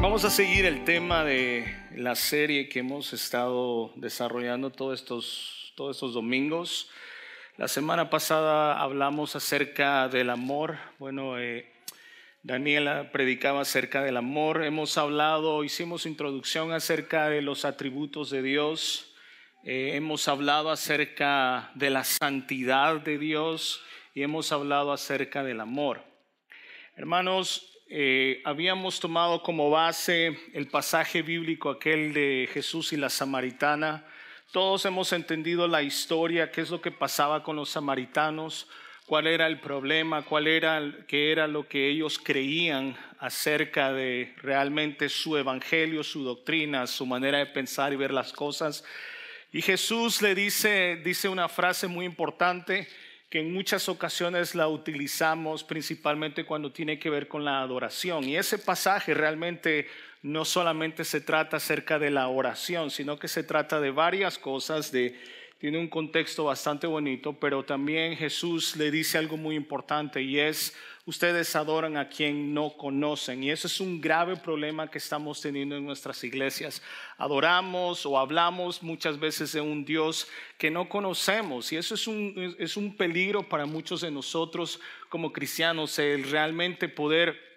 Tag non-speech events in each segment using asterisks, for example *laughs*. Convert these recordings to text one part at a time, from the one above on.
Vamos a seguir el tema de la serie que hemos estado desarrollando todos estos, todos estos domingos. La semana pasada hablamos acerca del amor. Bueno, eh, Daniela predicaba acerca del amor. Hemos hablado, hicimos introducción acerca de los atributos de Dios. Eh, hemos hablado acerca de la santidad de Dios y hemos hablado acerca del amor. Hermanos, eh, habíamos tomado como base el pasaje bíblico aquel de Jesús y la samaritana. Todos hemos entendido la historia, qué es lo que pasaba con los samaritanos, cuál era el problema, cuál era, qué era lo que ellos creían acerca de realmente su evangelio, su doctrina, su manera de pensar y ver las cosas. Y Jesús le dice, dice una frase muy importante que en muchas ocasiones la utilizamos principalmente cuando tiene que ver con la adoración. Y ese pasaje realmente no solamente se trata acerca de la oración, sino que se trata de varias cosas, de tiene un contexto bastante bonito, pero también Jesús le dice algo muy importante y es, ustedes adoran a quien no conocen. Y eso es un grave problema que estamos teniendo en nuestras iglesias. Adoramos o hablamos muchas veces de un Dios que no conocemos y eso es un, es un peligro para muchos de nosotros como cristianos, el realmente poder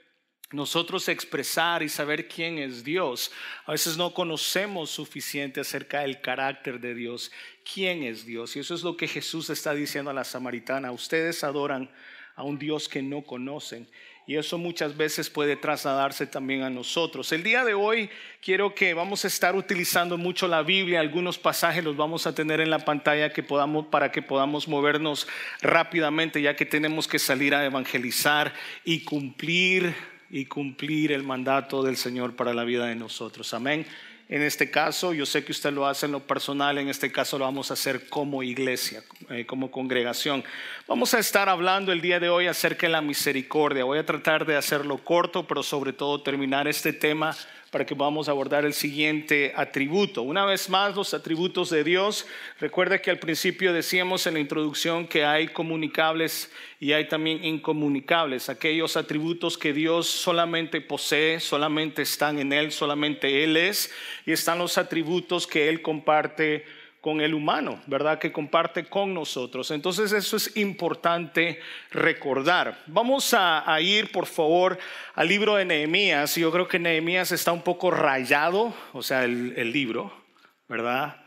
nosotros expresar y saber quién es Dios. A veces no conocemos suficiente acerca del carácter de Dios, quién es Dios. Y eso es lo que Jesús está diciendo a la samaritana. Ustedes adoran a un Dios que no conocen. Y eso muchas veces puede trasladarse también a nosotros. El día de hoy quiero que vamos a estar utilizando mucho la Biblia, algunos pasajes los vamos a tener en la pantalla que podamos, para que podamos movernos rápidamente, ya que tenemos que salir a evangelizar y cumplir y cumplir el mandato del Señor para la vida de nosotros. Amén. En este caso, yo sé que usted lo hace en lo personal, en este caso lo vamos a hacer como iglesia, eh, como congregación. Vamos a estar hablando el día de hoy acerca de la misericordia. Voy a tratar de hacerlo corto, pero sobre todo terminar este tema para que podamos abordar el siguiente atributo. Una vez más, los atributos de Dios. Recuerda que al principio decíamos en la introducción que hay comunicables y hay también incomunicables, aquellos atributos que Dios solamente posee, solamente están en Él, solamente Él es, y están los atributos que Él comparte con el humano, ¿verdad? Que comparte con nosotros. Entonces eso es importante recordar. Vamos a, ir, por favor, al libro de Nehemías. Yo creo que Nehemías está un poco rayado, o sea, el, libro, ¿verdad?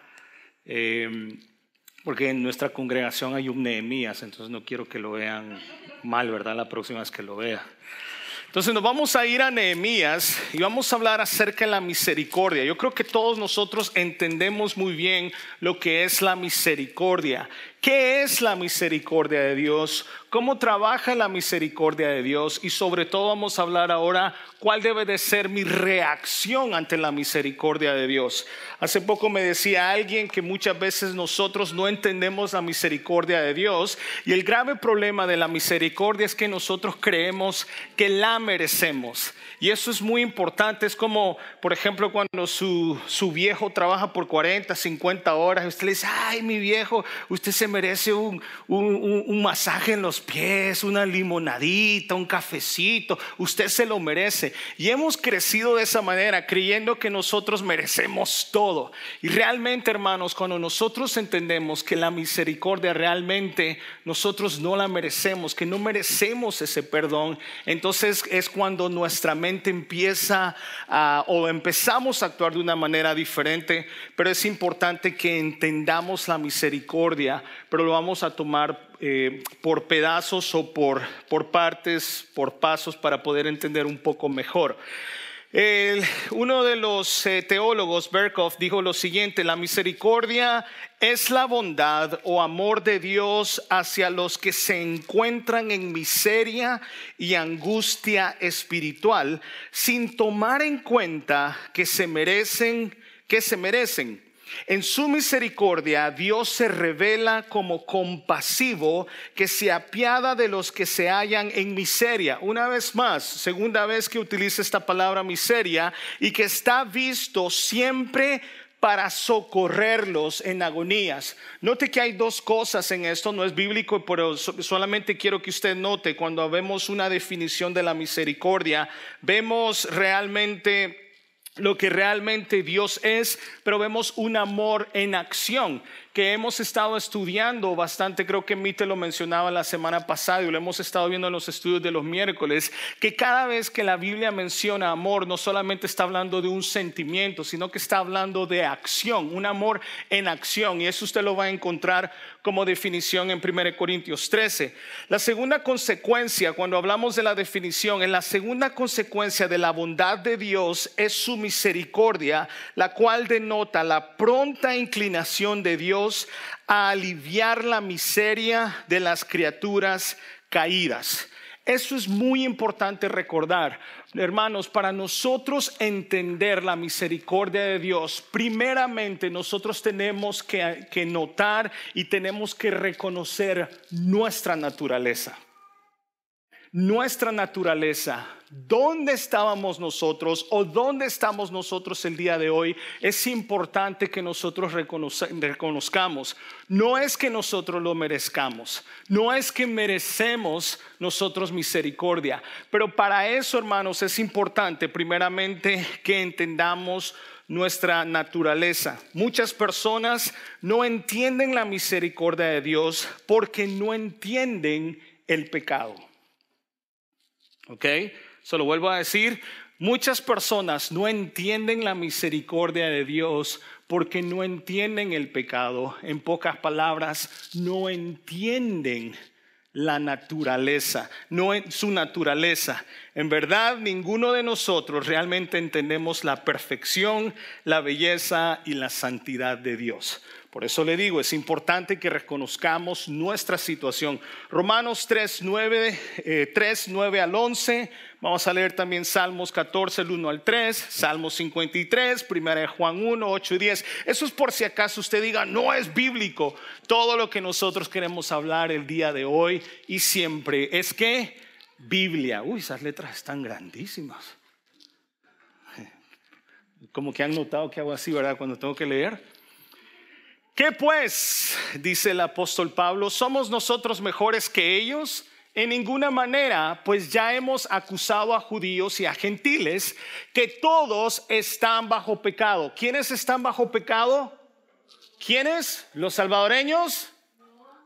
Eh, porque en nuestra congregación hay un Nehemías, entonces no quiero que lo vean mal, ¿verdad? La próxima vez que lo vea. Entonces nos vamos a ir a Nehemías y vamos a hablar acerca de la misericordia. Yo creo que todos nosotros entendemos muy bien lo que es la misericordia. ¿Qué es la misericordia de Dios? ¿Cómo trabaja la misericordia de Dios? Y sobre todo vamos a hablar ahora cuál debe de ser mi reacción ante la misericordia de Dios. Hace poco me decía alguien que muchas veces nosotros no entendemos la misericordia de Dios y el grave problema de la misericordia es que nosotros creemos que la merecemos. Y eso es muy importante. Es como, por ejemplo, cuando su, su viejo trabaja por 40, 50 horas, usted le dice, ay, mi viejo, usted se merece un, un, masaje en los pies, una limonadita, un cafecito, usted se lo merece. Y hemos crecido de esa manera, creyendo que nosotros merecemos todo. Y realmente, hermanos, cuando nosotros entendemos que la misericordia realmente nosotros no la merecemos, que no merecemos ese perdón, entonces es cuando nuestra mente empieza a, o empezamos a actuar de una manera diferente, pero es importante que entendamos la misericordia pero lo vamos a tomar eh, por pedazos o por, por partes, por pasos para poder entender un poco mejor. uno de los eh, teólogos, Berkhoff, dijo lo siguiente, la misericordia es la bondad o amor de Dios hacia los que se encuentran en miseria y angustia espiritual, sin tomar en cuenta que se merecen, que se merecen en su misericordia, Dios se revela como compasivo que se apiada de los que se hallan en miseria. Una vez más, segunda vez que utiliza esta palabra miseria y que está visto siempre para socorrerlos en agonías. Note que hay dos cosas en esto, no es bíblico, pero solamente quiero que usted note cuando vemos una definición de la misericordia, vemos realmente lo que realmente Dios es, pero vemos un amor en acción que hemos estado estudiando bastante, creo que Mite lo mencionaba la semana pasada y lo hemos estado viendo en los estudios de los miércoles, que cada vez que la Biblia menciona amor, no solamente está hablando de un sentimiento, sino que está hablando de acción, un amor en acción. Y eso usted lo va a encontrar como definición en 1 Corintios 13. La segunda consecuencia, cuando hablamos de la definición, en la segunda consecuencia de la bondad de Dios es su misericordia, la cual denota la pronta inclinación de Dios a aliviar la miseria de las criaturas caídas. Eso es muy importante recordar, hermanos, para nosotros entender la misericordia de Dios, primeramente nosotros tenemos que, que notar y tenemos que reconocer nuestra naturaleza nuestra naturaleza, dónde estábamos nosotros o dónde estamos nosotros el día de hoy, es importante que nosotros reconozcamos. No es que nosotros lo merezcamos, no es que merecemos nosotros misericordia, pero para eso, hermanos, es importante primeramente que entendamos nuestra naturaleza. Muchas personas no entienden la misericordia de Dios porque no entienden el pecado. ¿Ok? Se lo vuelvo a decir. Muchas personas no entienden la misericordia de Dios porque no entienden el pecado. En pocas palabras, no entienden la naturaleza, no su naturaleza. En verdad, ninguno de nosotros realmente entendemos la perfección, la belleza y la santidad de Dios. Por eso le digo, es importante que reconozcamos nuestra situación. Romanos 3, 9, 3, 9 al 11. Vamos a leer también Salmos 14, el 1 al 3, Salmos 53, 1 Juan 1, 8 y 10. Eso es por si acaso usted diga, no es bíblico. Todo lo que nosotros queremos hablar el día de hoy y siempre es que Biblia. Uy, esas letras están grandísimas. *laughs* Como que han notado que hago así, ¿verdad? Cuando tengo que leer. ¿Qué pues? Dice el apóstol Pablo, ¿somos nosotros mejores que ellos? En ninguna manera, pues ya hemos acusado a judíos y a gentiles que todos están bajo pecado. ¿Quiénes están bajo pecado? ¿Quiénes? ¿Los salvadoreños?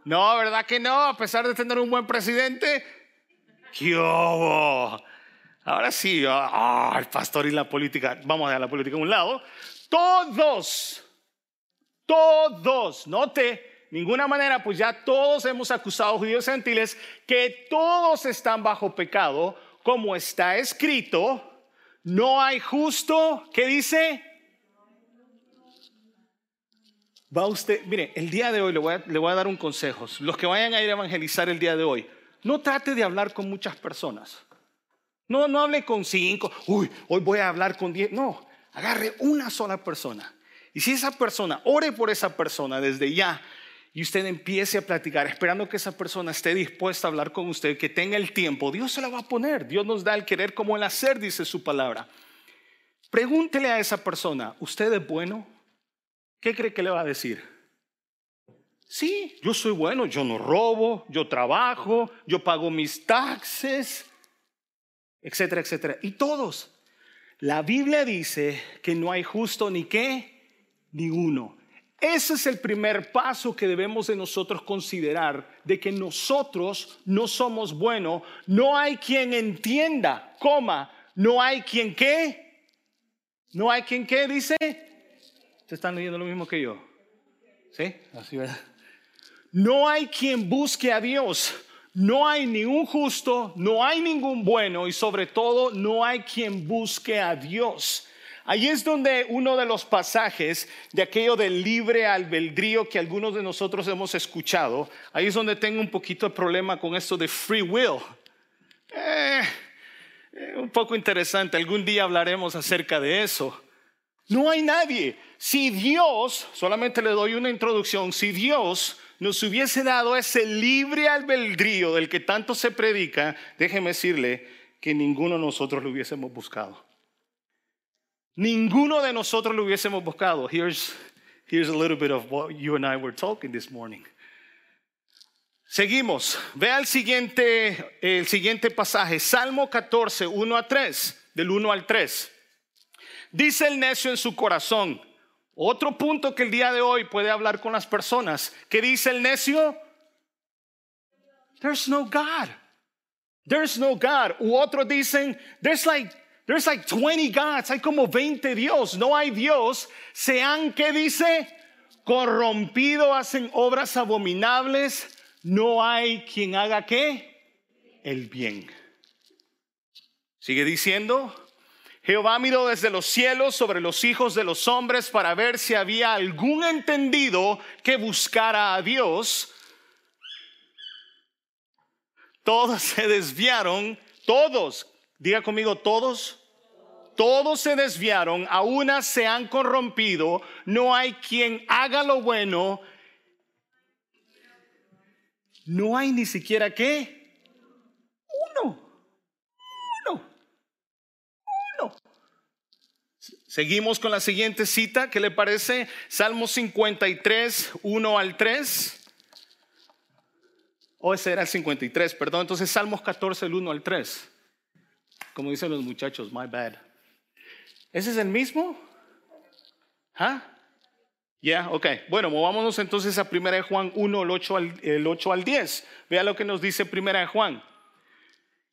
No, ¿verdad que no? A pesar de tener un buen presidente. ¿Qué Ahora sí, ah, el pastor y la política, vamos a dejar la política a un lado. Todos todos, note, ninguna manera, pues ya todos hemos acusado a judíos gentiles que todos están bajo pecado, como está escrito, no hay justo, ¿qué dice? Va usted, mire, el día de hoy le voy, a, le voy a dar un consejo. Los que vayan a ir a evangelizar el día de hoy, no trate de hablar con muchas personas. No, no hable con cinco. Uy, hoy voy a hablar con diez. No, agarre una sola persona y si esa persona, ore por esa persona desde ya y usted empiece a platicar, esperando que esa persona esté dispuesta a hablar con usted, que tenga el tiempo, Dios se la va a poner. Dios nos da el querer como el hacer, dice su palabra. Pregúntele a esa persona, ¿usted es bueno? ¿Qué cree que le va a decir? Sí, yo soy bueno, yo no robo, yo trabajo, yo pago mis taxes, etcétera, etcétera. Y todos. La Biblia dice que no hay justo ni qué, ni uno. Ese es el primer paso que debemos de nosotros considerar, de que nosotros no somos buenos, no hay quien entienda, coma, no hay quien qué, no hay quien qué, dice. ¿Se están leyendo lo mismo que yo? ¿Sí? Así, ¿verdad? No hay quien busque a Dios. No hay ningún justo, no hay ningún bueno y sobre todo no hay quien busque a Dios. Ahí es donde uno de los pasajes de aquello del libre albedrío que algunos de nosotros hemos escuchado, ahí es donde tengo un poquito de problema con esto de free will. Eh, eh, un poco interesante, algún día hablaremos acerca de eso. No hay nadie. Si Dios, solamente le doy una introducción, si Dios nos hubiese dado ese libre albedrío del que tanto se predica, déjeme decirle que ninguno de nosotros lo hubiésemos buscado. Ninguno de nosotros lo hubiésemos buscado. Here's, here's a little bit of what you and I were talking this morning. Seguimos. Vea el siguiente, el siguiente pasaje. Salmo 14, 1 a 3. Del 1 al 3. Dice el necio en su corazón. Otro punto que el día de hoy puede hablar con las personas. ¿Qué dice el necio? There's no God. There's no God. U otros dicen, there's like, there's like 20 gods. Hay como 20 Dios. No hay Dios. Se han, ¿qué dice? Corrompido, hacen obras abominables. No hay quien haga qué? El bien. Sigue diciendo, Jehová miró desde los cielos sobre los hijos de los hombres para ver si había algún entendido que buscara a Dios. Todos se desviaron, todos, diga conmigo, todos, todos se desviaron, a una se han corrompido, no hay quien haga lo bueno, no hay ni siquiera qué, uno. Seguimos con la siguiente cita, ¿qué le parece? Salmo 53, 1 al 3. O ese era el 53, perdón. Entonces Salmos 14, el 1 al 3. Como dicen los muchachos, my bad. ¿Ese es el mismo? ¿Ah? Ya, ok. Bueno, movámonos entonces a 1 Juan 1, el 8, al, el 8 al 10. Vea lo que nos dice 1 Juan.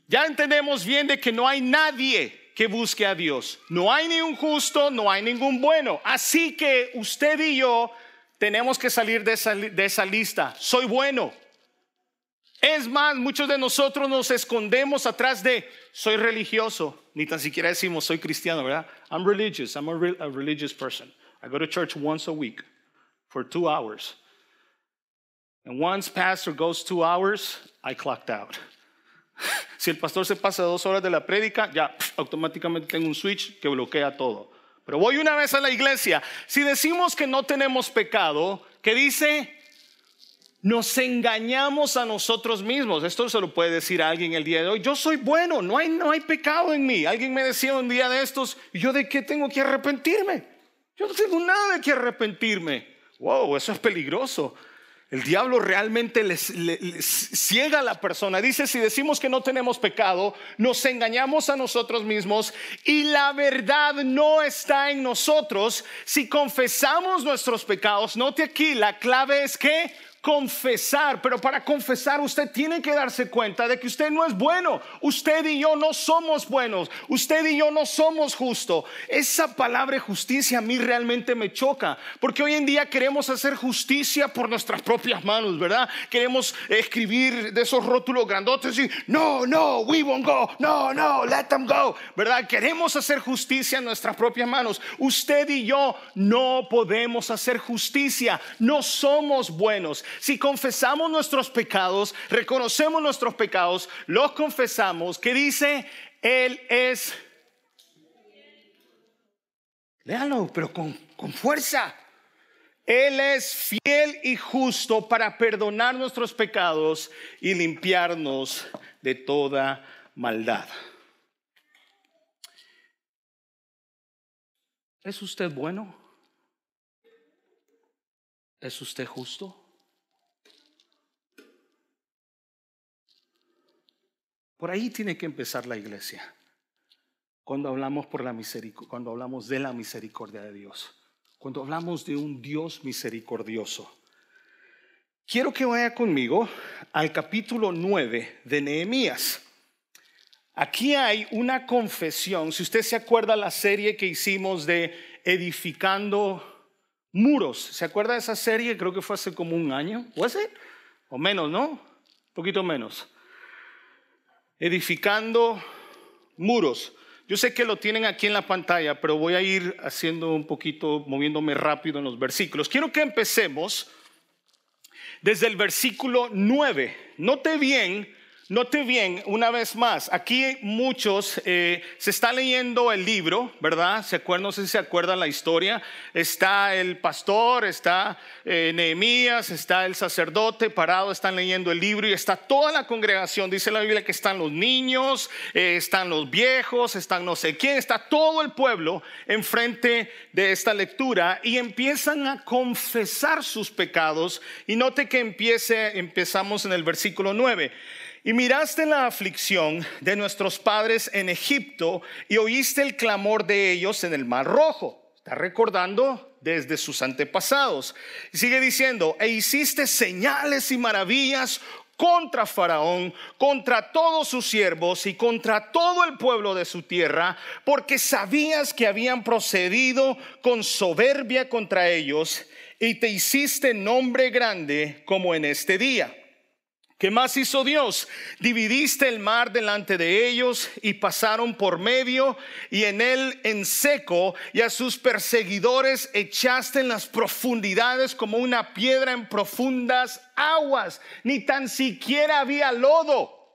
Ya entendemos bien de que no hay nadie que busque a Dios. No hay ni un justo, no hay ningún bueno. Así que usted y yo tenemos que salir de esa, de esa lista. Soy bueno. Es más, muchos de nosotros nos escondemos atrás de soy religioso. Ni tan siquiera decimos soy cristiano, ¿verdad? I'm religious. I'm a, religious person. I go to church once a week for two hours. And once pastor goes two hours, I clocked out. *laughs* Si el pastor se pasa dos horas de la prédica, ya automáticamente tengo un switch que bloquea todo. Pero voy una vez a la iglesia. Si decimos que no tenemos pecado, ¿qué dice? Nos engañamos a nosotros mismos. Esto se lo puede decir a alguien el día de hoy. Yo soy bueno, no hay, no hay pecado en mí. Alguien me decía un día de estos, ¿y yo de qué tengo que arrepentirme? Yo no tengo nada de qué arrepentirme. Wow, eso es peligroso. El diablo realmente ciega a la persona. Dice, si decimos que no tenemos pecado, nos engañamos a nosotros mismos y la verdad no está en nosotros. Si confesamos nuestros pecados, note aquí, la clave es que confesar, pero para confesar usted tiene que darse cuenta de que usted no es bueno, usted y yo no somos buenos, usted y yo no somos justos. Esa palabra justicia a mí realmente me choca, porque hoy en día queremos hacer justicia por nuestras propias manos, ¿verdad? Queremos escribir de esos rótulos grandotes y no, no, we won't go, no, no, let them go, ¿verdad? Queremos hacer justicia en nuestras propias manos. Usted y yo no podemos hacer justicia, no somos buenos. Si confesamos nuestros pecados, reconocemos nuestros pecados, los confesamos, ¿qué dice? Él es... Léalo, pero con, con fuerza. Él es fiel y justo para perdonar nuestros pecados y limpiarnos de toda maldad. ¿Es usted bueno? ¿Es usted justo? Por ahí tiene que empezar la iglesia. Cuando hablamos, por la cuando hablamos de la misericordia de Dios. Cuando hablamos de un Dios misericordioso. Quiero que vaya conmigo al capítulo 9 de Nehemías. Aquí hay una confesión. Si usted se acuerda la serie que hicimos de edificando muros, ¿se acuerda de esa serie? Creo que fue hace como un año, ¿o ese? O menos, ¿no? Un poquito menos edificando muros. Yo sé que lo tienen aquí en la pantalla, pero voy a ir haciendo un poquito, moviéndome rápido en los versículos. Quiero que empecemos desde el versículo 9. Note bien Note bien, una vez más, aquí muchos eh, se está leyendo el libro, ¿verdad? ¿Se acuerdan? No sé si se acuerdan la historia. Está el pastor, está eh, Nehemías, está el sacerdote parado, están leyendo el libro y está toda la congregación. Dice la Biblia que están los niños, eh, están los viejos, están no sé quién, está todo el pueblo enfrente de esta lectura y empiezan a confesar sus pecados. Y note que empiece, empezamos en el versículo 9. Y miraste la aflicción de nuestros padres en Egipto y oíste el clamor de ellos en el mar rojo. Está recordando desde sus antepasados. Y sigue diciendo, e hiciste señales y maravillas contra Faraón, contra todos sus siervos y contra todo el pueblo de su tierra, porque sabías que habían procedido con soberbia contra ellos y te hiciste nombre grande como en este día. ¿Qué más hizo Dios? Dividiste el mar delante de ellos y pasaron por medio y en él en seco y a sus perseguidores echaste en las profundidades como una piedra en profundas aguas. Ni tan siquiera había lodo,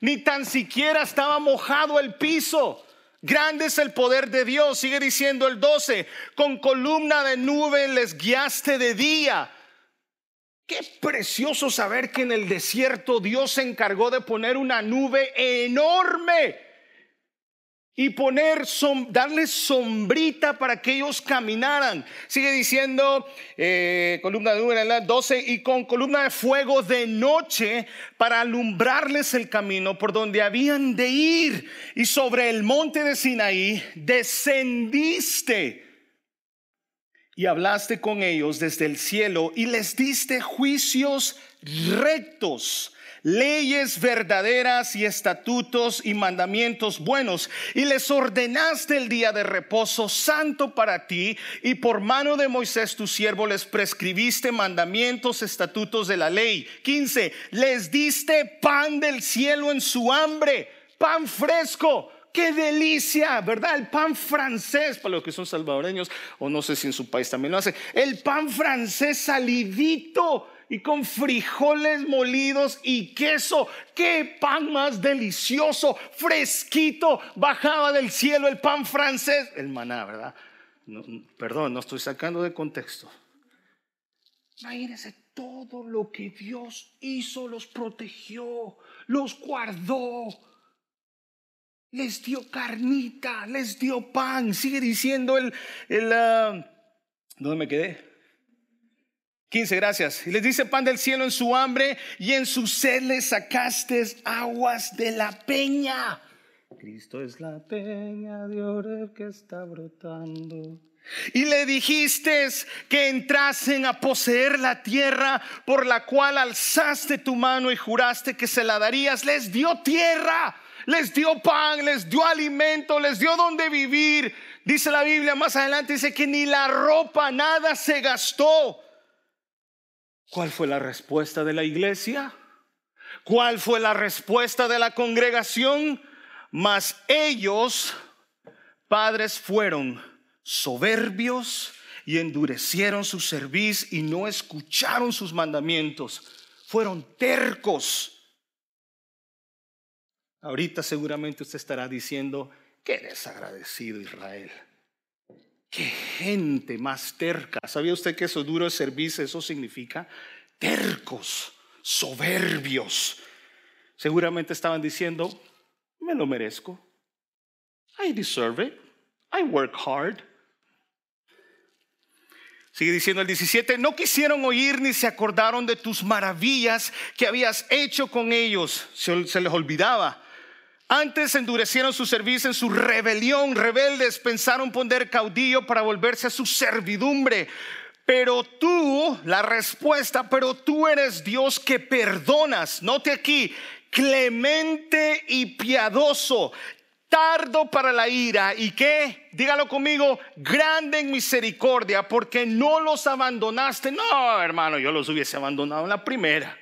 ni tan siquiera estaba mojado el piso. Grande es el poder de Dios, sigue diciendo el 12, con columna de nube les guiaste de día Qué precioso saber que en el desierto Dios se encargó de poner una nube enorme y poner, darles sombrita para que ellos caminaran. Sigue diciendo, eh, columna de nube en la 12, y con columna de fuego de noche para alumbrarles el camino por donde habían de ir. Y sobre el monte de Sinaí descendiste y hablaste con ellos desde el cielo y les diste juicios rectos, leyes verdaderas y estatutos y mandamientos buenos, y les ordenaste el día de reposo santo para ti, y por mano de Moisés tu siervo les prescribiste mandamientos, estatutos de la ley. 15. Les diste pan del cielo en su hambre, pan fresco Qué delicia, ¿verdad? El pan francés, para los que son salvadoreños, o no sé si en su país también lo hacen. El pan francés salidito y con frijoles molidos y queso. Qué pan más delicioso, fresquito. Bajaba del cielo el pan francés, el maná, ¿verdad? perdón, no estoy sacando de contexto. Imagínense todo lo que Dios hizo, los protegió, los guardó les dio carnita, les dio pan. Sigue diciendo el, el uh, ¿dónde me quedé? 15, gracias. Y les dice pan del cielo en su hambre y en su sed les sacaste aguas de la peña. Cristo es la peña de Oreb que está brotando. Y le dijiste que entrasen a poseer la tierra por la cual alzaste tu mano y juraste que se la darías. Les dio tierra les dio pan, les dio alimento, les dio donde vivir. Dice la Biblia más adelante, dice que ni la ropa, nada se gastó. ¿Cuál fue la respuesta de la iglesia? ¿Cuál fue la respuesta de la congregación? Mas ellos, padres, fueron soberbios y endurecieron su cerviz y no escucharon sus mandamientos. Fueron tercos Ahorita seguramente usted estará diciendo, qué desagradecido Israel. Qué gente más terca. ¿Sabía usted que eso duro de servicio, eso significa tercos, soberbios? Seguramente estaban diciendo, me lo merezco. I deserve it. I work hard. Sigue diciendo el 17, no quisieron oír ni se acordaron de tus maravillas que habías hecho con ellos. Se, se les olvidaba. Antes endurecieron su servicio en su rebelión, rebeldes pensaron poner caudillo para volverse a su servidumbre. Pero tú, la respuesta, pero tú eres Dios que perdonas. Note aquí, clemente y piadoso, tardo para la ira y que, dígalo conmigo, grande en misericordia, porque no los abandonaste. No, hermano, yo los hubiese abandonado en la primera.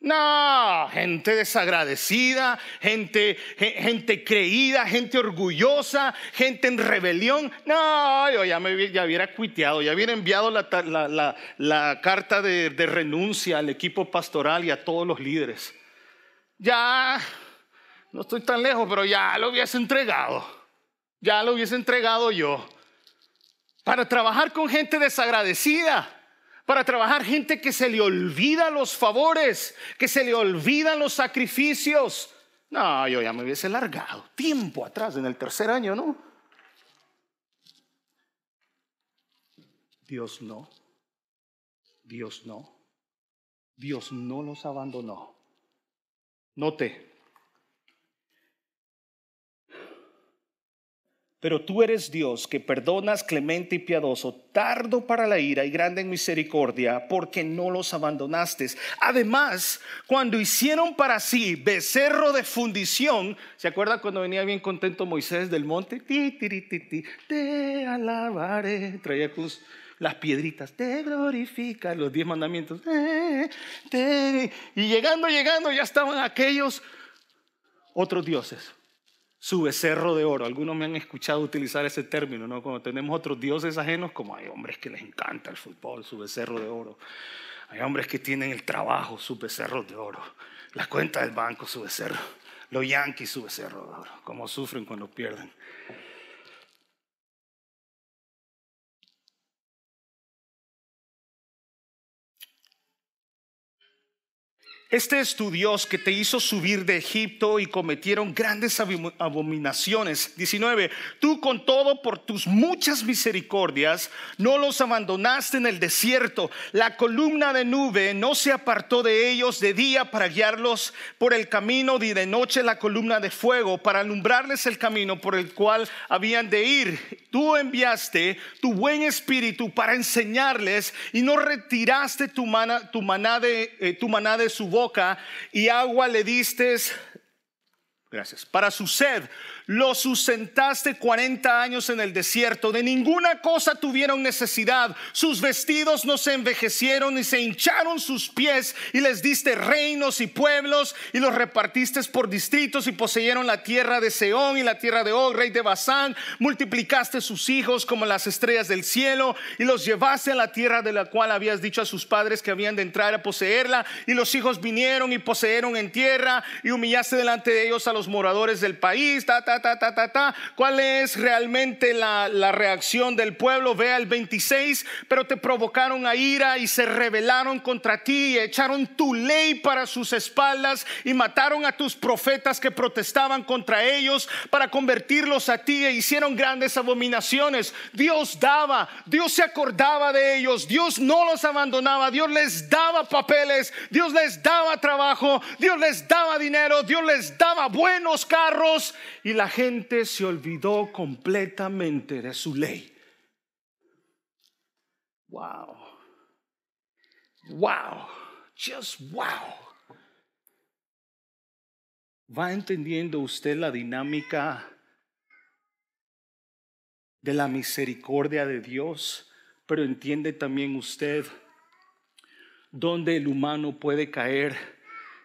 No, gente desagradecida, gente, gente creída, gente orgullosa, gente en rebelión. No, yo ya me ya hubiera cuiteado, ya hubiera enviado la, la, carta de, de, renuncia al equipo pastoral y a todos los líderes. Ya, no estoy tan lejos, pero ya lo hubiese entregado. Ya lo hubiese entregado yo. Para trabajar con gente desagradecida para trabajar gente que se le olvida los favores, que se le olvidan los sacrificios. No, yo ya me hubiese largado tiempo atrás, en el tercer año, ¿no? Dios no. Dios no. Dios no los abandonó. Note. Pero tú eres Dios que perdonas, clemente y piadoso, tardo para la ira y grande en misericordia, porque no los abandonaste. Además, cuando hicieron para sí becerro de fundición, ¿se acuerda cuando venía bien contento Moisés del monte? Te alabaré. Traía las piedritas, te glorifica, los diez mandamientos. y llegando, llegando, ya estaban aquellos otros dioses su becerro de oro. Algunos me han escuchado utilizar ese término, ¿no? Cuando tenemos otros dioses ajenos, como hay hombres que les encanta el fútbol, su becerro de oro. Hay hombres que tienen el trabajo, su becerro de oro. La cuenta del banco, su becerro. Los yankees, su becerro de oro. Como sufren cuando pierden. Este es tu Dios que te hizo subir de Egipto y cometieron grandes abominaciones. 19. Tú con todo por tus muchas misericordias no los abandonaste en el desierto. La columna de nube no se apartó de ellos de día para guiarlos por el camino y de noche la columna de fuego para alumbrarles el camino por el cual habían de ir. Tú enviaste tu buen espíritu para enseñarles y no retiraste tu, mana, tu, maná, de, eh, tu maná de su voz y agua le diste, gracias, para su sed los sustentaste 40 años en el desierto, de ninguna cosa tuvieron necesidad, sus vestidos no se envejecieron ni se hincharon sus pies. Y les diste reinos y pueblos y los repartiste por distritos y poseyeron la tierra de Seón y la tierra de Og, rey de Basán, multiplicaste sus hijos como las estrellas del cielo y los llevaste a la tierra de la cual habías dicho a sus padres que habían de entrar a poseerla. Y los hijos vinieron y poseyeron en tierra y humillaste delante de ellos a los moradores del país, ta, ta, ta, ta, ta, ta. ¿Cuál es realmente la, la reacción del pueblo? Vea el 26, pero te provocaron a ira y se rebelaron contra ti y echaron tu ley para sus espaldas y mataron a tus profetas que protestaban contra ellos para convertirlos a ti e hicieron grandes abominaciones. Dios daba, Dios se acordaba de ellos, Dios no los abandonaba, Dios les daba papeles, Dios les daba trabajo, Dios les daba dinero, Dios les daba buenos carros y la gente se olvidó completamente de su ley. Wow. Wow. Just wow. ¿Va entendiendo usted la dinámica de la misericordia de Dios? Pero entiende también usted dónde el humano puede caer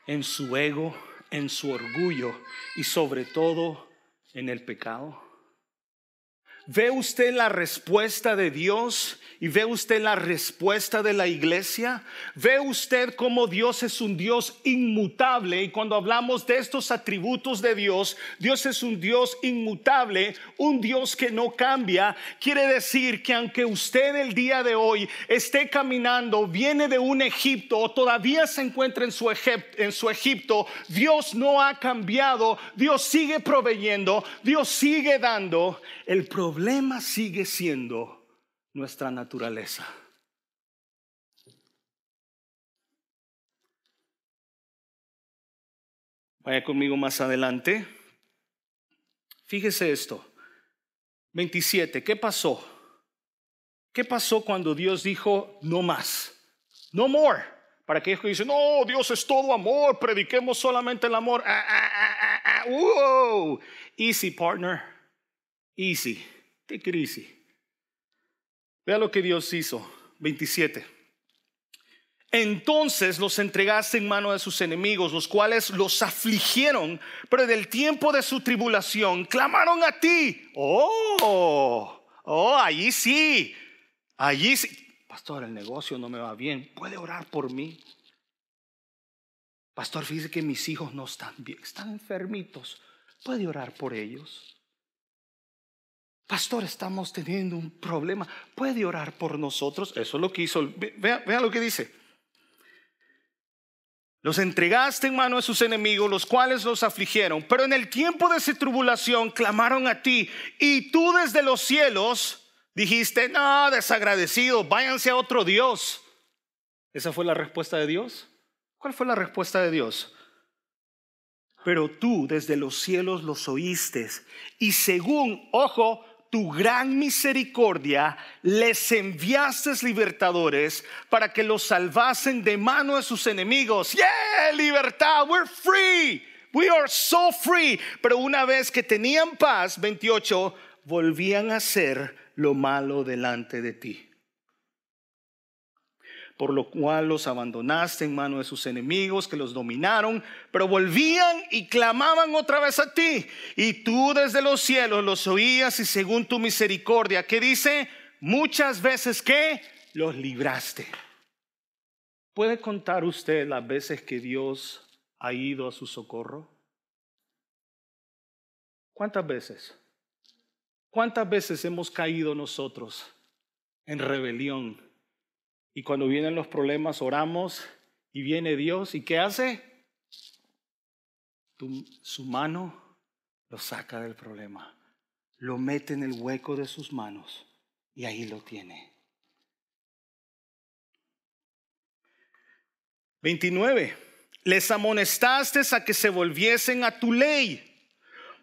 en su ego, en su orgullo y sobre todo en el pecado? ¿Ve usted la respuesta de Dios y ve usted la respuesta de la iglesia? ¿Ve usted cómo Dios es un Dios inmutable? Y cuando hablamos de estos atributos de Dios, Dios es un Dios inmutable, un Dios que no cambia. Quiere decir que aunque usted el día de hoy esté caminando, viene de un Egipto o todavía se encuentra en su, Egipto, Dios no ha cambiado, Dios sigue proveyendo, Dios sigue dando. El problema sigue siendo nuestra naturaleza. Vaya conmigo más adelante. Fíjese esto. 27. ¿Qué pasó? ¿Qué pasó cuando Dios dijo no más? No more. Para aquellos que dicen, no, Dios es todo amor, prediquemos solamente el amor. Ah, ah, ah, easy, partner. Easy. It easy. Vea lo que Dios hizo. 27. Entonces los entregaste en mano de sus enemigos, los cuales los afligieron, pero del tiempo de su tribulación clamaron a ti. Oh, oh, allí sí, allí sí. Pastor, el negocio no me va bien. ¿Puede orar por mí? Pastor, fíjese que mis hijos no están bien, están enfermitos. ¿Puede orar por ellos? Pastor, estamos teniendo un problema. ¿Puede orar por nosotros? Eso es lo que hizo. Vea, lo que dice. Los entregaste en mano de sus enemigos, los cuales los afligieron. Pero en el tiempo de su tribulación clamaron a ti. Y tú desde los cielos dijiste, no, desagradecidos, váyanse a otro Dios. ¿Esa fue la respuesta de Dios? ¿Cuál fue la respuesta de Dios? pero tú desde los cielos los oíste. Y según, ojo, tu gran misericordia, les enviaste libertadores para que los salvasen de mano de sus enemigos. Yeah, libertad, we're free. We are so free. Pero una vez que tenían paz, 28, volvían a hacer lo malo delante de ti por lo cual los abandonaste en mano de sus enemigos que los dominaron, pero volvían y clamaban otra vez a ti. Y tú desde los cielos los oías y según tu misericordia, ¿qué dice? Muchas veces que los libraste. ¿Puede contar usted las veces que Dios ha ido a su socorro? ¿Cuántas veces? ¿Cuántas veces hemos caído nosotros en rebelión? Y cuando vienen los problemas, oramos y viene Dios. ¿Y qué hace? su mano lo saca del problema, lo mete en el hueco de sus manos y ahí lo tiene. 29. Les amonestaste a que se volviesen a tu ley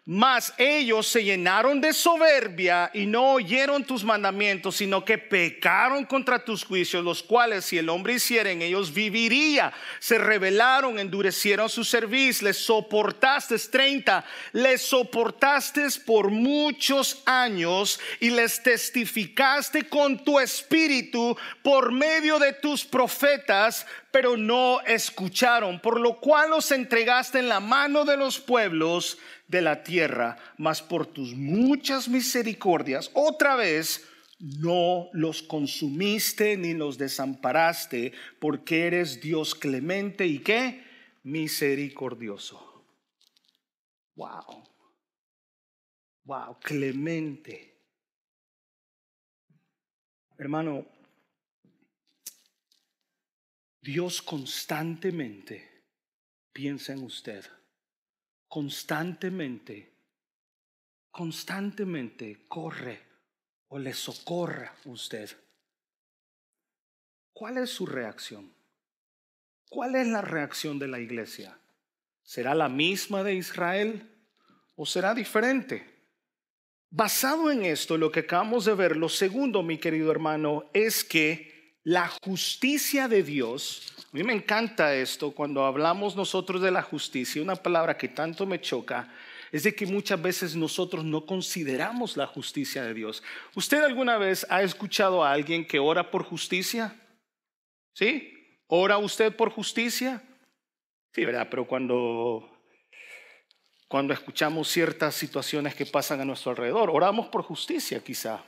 mas ellos se llenaron de soberbia y no oyeron tus mandamientos, sino que pecaron contra tus juicios, los cuales si el hombre hiciera en ellos viviría. Se rebelaron, endurecieron su servicio, les soportaste 30, les soportaste por muchos años y les testificaste con tu espíritu por medio de tus profetas, pero no escucharon, por lo cual los entregaste en la mano de los pueblos de la tierra, mas por tus muchas misericordias, otra vez, no los consumiste ni los desamparaste, porque eres Dios clemente y qué? Misericordioso. Wow. Wow, clemente. Hermano, Dios constantemente piensa en usted constantemente, constantemente corre o le socorra usted, ¿cuál es su reacción? ¿Cuál es la reacción de la iglesia? ¿Será la misma de Israel o será diferente? Basado en esto, lo que acabamos de ver, lo segundo, mi querido hermano, es que la justicia de Dios a mí me encanta esto cuando hablamos nosotros de la justicia, una palabra que tanto me choca, es de que muchas veces nosotros no consideramos la justicia de Dios. ¿Usted alguna vez ha escuchado a alguien que ora por justicia? ¿Sí? ¿Ora usted por justicia? Sí, ¿verdad? Pero cuando cuando escuchamos ciertas situaciones que pasan a nuestro alrededor, oramos por justicia quizá.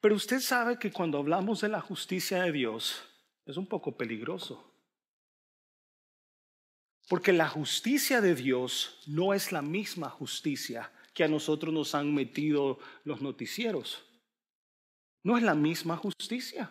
Pero usted sabe que cuando hablamos de la justicia de Dios, es un poco peligroso. Porque la justicia de Dios no es la misma justicia que a nosotros nos han metido los noticieros. No es la misma justicia.